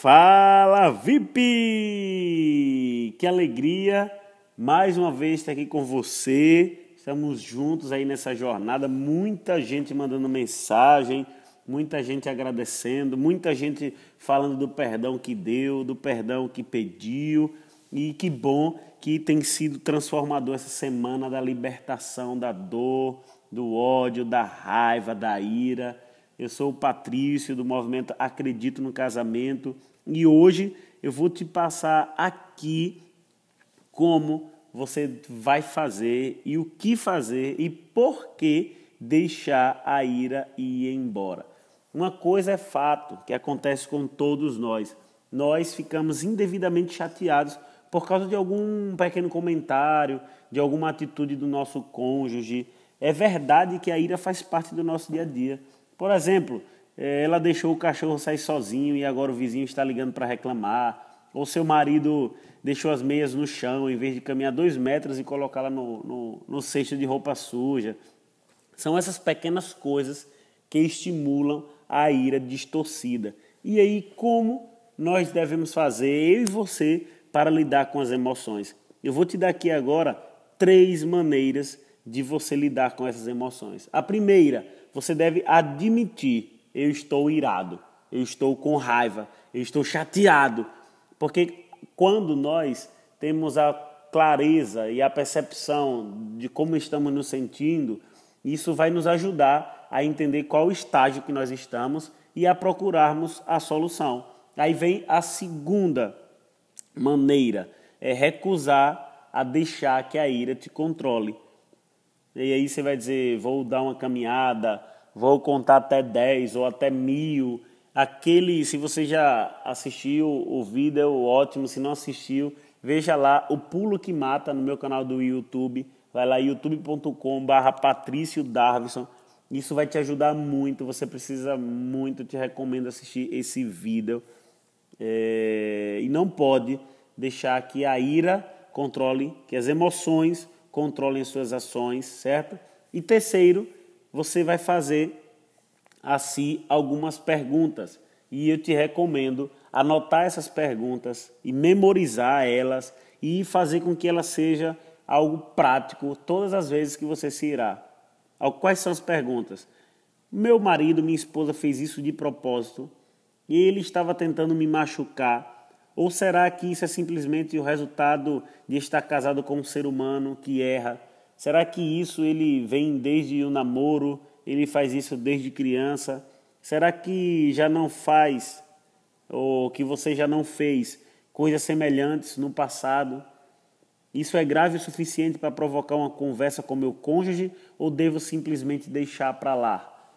Fala VIP! Que alegria mais uma vez estar aqui com você. Estamos juntos aí nessa jornada. Muita gente mandando mensagem, muita gente agradecendo, muita gente falando do perdão que deu, do perdão que pediu. E que bom que tem sido transformador essa semana da libertação da dor, do ódio, da raiva, da ira. Eu sou o Patrício do movimento Acredito no Casamento e hoje eu vou te passar aqui como você vai fazer e o que fazer e por que deixar a ira ir embora. Uma coisa é fato que acontece com todos nós. Nós ficamos indevidamente chateados por causa de algum pequeno comentário, de alguma atitude do nosso cônjuge. É verdade que a ira faz parte do nosso dia a dia. Por exemplo, eh, ela deixou o cachorro sair sozinho e agora o vizinho está ligando para reclamar. Ou seu marido deixou as meias no chão em vez de caminhar dois metros e colocá-la no, no, no cesto de roupa suja. São essas pequenas coisas que estimulam a ira distorcida. E aí, como nós devemos fazer, eu e você, para lidar com as emoções? Eu vou te dar aqui agora três maneiras de você lidar com essas emoções. A primeira, você deve admitir: eu estou irado, eu estou com raiva, eu estou chateado. Porque quando nós temos a clareza e a percepção de como estamos nos sentindo, isso vai nos ajudar a entender qual estágio que nós estamos e a procurarmos a solução. Aí vem a segunda maneira, é recusar a deixar que a ira te controle. E aí você vai dizer, vou dar uma caminhada, vou contar até 10 ou até mil. Aquele, se você já assistiu o vídeo, ótimo. Se não assistiu, veja lá o Pulo que Mata no meu canal do YouTube. Vai lá, youtube.com.br Patrício Darvison. Isso vai te ajudar muito. Você precisa muito, te recomendo assistir esse vídeo. É, e não pode deixar que a ira controle, que as emoções controlem suas ações, certo? E terceiro, você vai fazer a si algumas perguntas. E eu te recomendo anotar essas perguntas e memorizar elas e fazer com que ela seja algo prático todas as vezes que você se irá. Quais são as perguntas? Meu marido, minha esposa fez isso de propósito ele estava tentando me machucar ou será que isso é simplesmente o resultado de estar casado com um ser humano que erra? Será que isso ele vem desde o namoro? Ele faz isso desde criança? Será que já não faz ou que você já não fez coisas semelhantes no passado? Isso é grave o suficiente para provocar uma conversa com meu cônjuge ou devo simplesmente deixar para lá?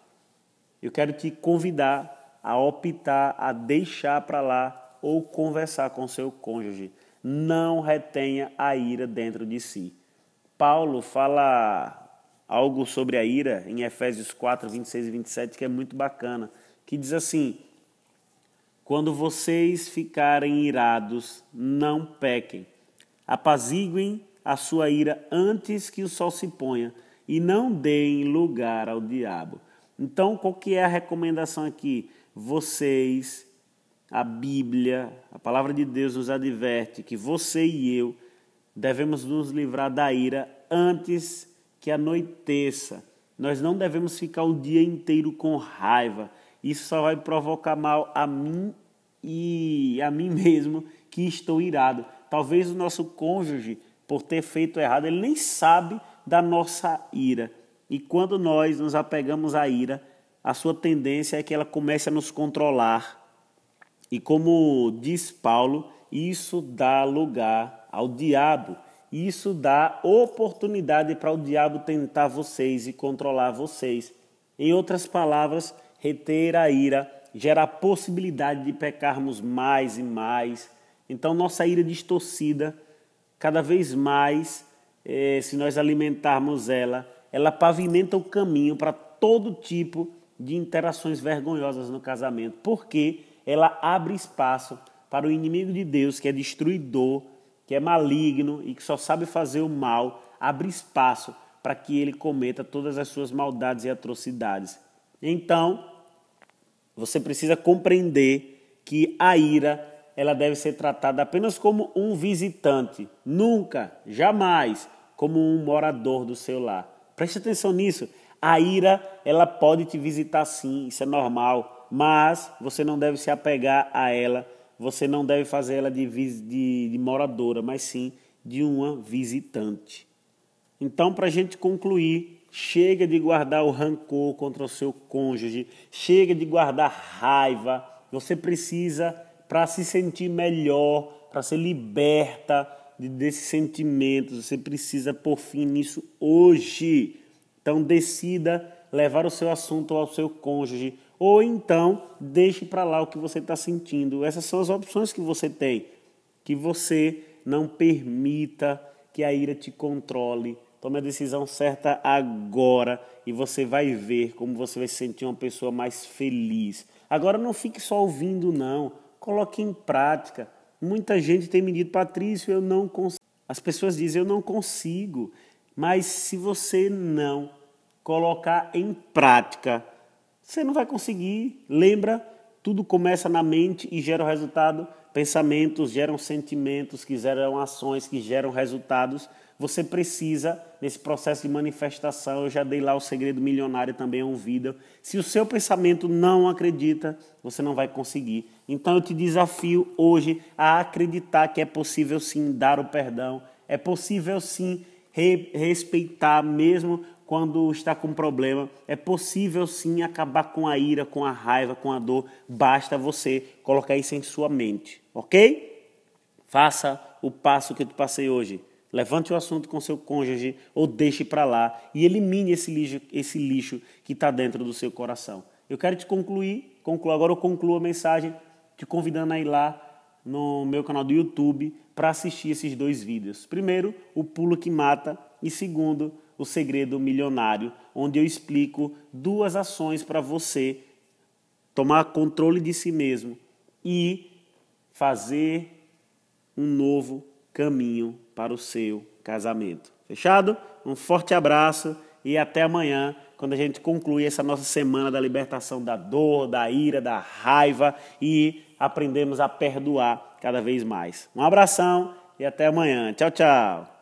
Eu quero te convidar a optar a deixar para lá ou conversar com seu cônjuge. Não retenha a ira dentro de si. Paulo fala algo sobre a ira em Efésios 4, 26 e 27 que é muito bacana, que diz assim: Quando vocês ficarem irados, não pequem. Apaziguem a sua ira antes que o sol se ponha e não deem lugar ao diabo. Então, qual que é a recomendação aqui? Vocês a Bíblia, a palavra de Deus nos adverte que você e eu devemos nos livrar da ira antes que anoiteça. Nós não devemos ficar o dia inteiro com raiva. Isso só vai provocar mal a mim e a mim mesmo que estou irado. Talvez o nosso cônjuge, por ter feito errado, ele nem sabe da nossa ira. E quando nós nos apegamos à ira, a sua tendência é que ela comece a nos controlar e como diz Paulo, isso dá lugar ao diabo. Isso dá oportunidade para o diabo tentar vocês e controlar vocês. Em outras palavras, reter a ira gera a possibilidade de pecarmos mais e mais. Então, nossa ira distorcida, cada vez mais, eh, se nós alimentarmos ela, ela pavimenta o caminho para todo tipo de interações vergonhosas no casamento. Por quê? Ela abre espaço para o inimigo de Deus, que é destruidor, que é maligno e que só sabe fazer o mal, abre espaço para que ele cometa todas as suas maldades e atrocidades. Então, você precisa compreender que a ira ela deve ser tratada apenas como um visitante, nunca, jamais como um morador do seu lar. Preste atenção nisso. A ira, ela pode te visitar sim, isso é normal, mas você não deve se apegar a ela, você não deve fazer ela de, de, de moradora, mas sim de uma visitante. Então, para a gente concluir, chega de guardar o rancor contra o seu cônjuge, chega de guardar raiva. Você precisa, para se sentir melhor, para ser liberta desses sentimentos, você precisa pôr fim nisso hoje. Então decida levar o seu assunto ao seu cônjuge ou então deixe para lá o que você está sentindo. Essas são as opções que você tem. Que você não permita que a ira te controle. Tome a decisão certa agora e você vai ver como você vai se sentir uma pessoa mais feliz. Agora não fique só ouvindo, não. Coloque em prática. Muita gente tem me dito, Patrício, eu não consigo. As pessoas dizem, eu não consigo. Mas se você não colocar em prática, você não vai conseguir. Lembra? Tudo começa na mente e gera o resultado. Pensamentos geram sentimentos, que geram ações, que geram resultados. Você precisa, nesse processo de manifestação, eu já dei lá o segredo milionário também é um vídeo. Se o seu pensamento não acredita, você não vai conseguir. Então eu te desafio hoje a acreditar que é possível sim dar o perdão, é possível sim re respeitar mesmo quando está com problema. É possível sim acabar com a ira, com a raiva, com a dor. Basta você colocar isso em sua mente, ok? Faça o passo que eu passei hoje. Levante o assunto com seu cônjuge ou deixe para lá e elimine esse lixo, esse lixo que está dentro do seu coração. Eu quero te concluir, concluo, agora eu concluo a mensagem te convidando a ir lá no meu canal do YouTube para assistir esses dois vídeos. Primeiro, o pulo que mata e segundo, o segredo milionário, onde eu explico duas ações para você tomar controle de si mesmo e fazer um novo caminho para o seu casamento. Fechado? Um forte abraço e até amanhã, quando a gente concluir essa nossa semana da libertação da dor, da ira, da raiva e aprendemos a perdoar cada vez mais. Um abração e até amanhã. Tchau, tchau.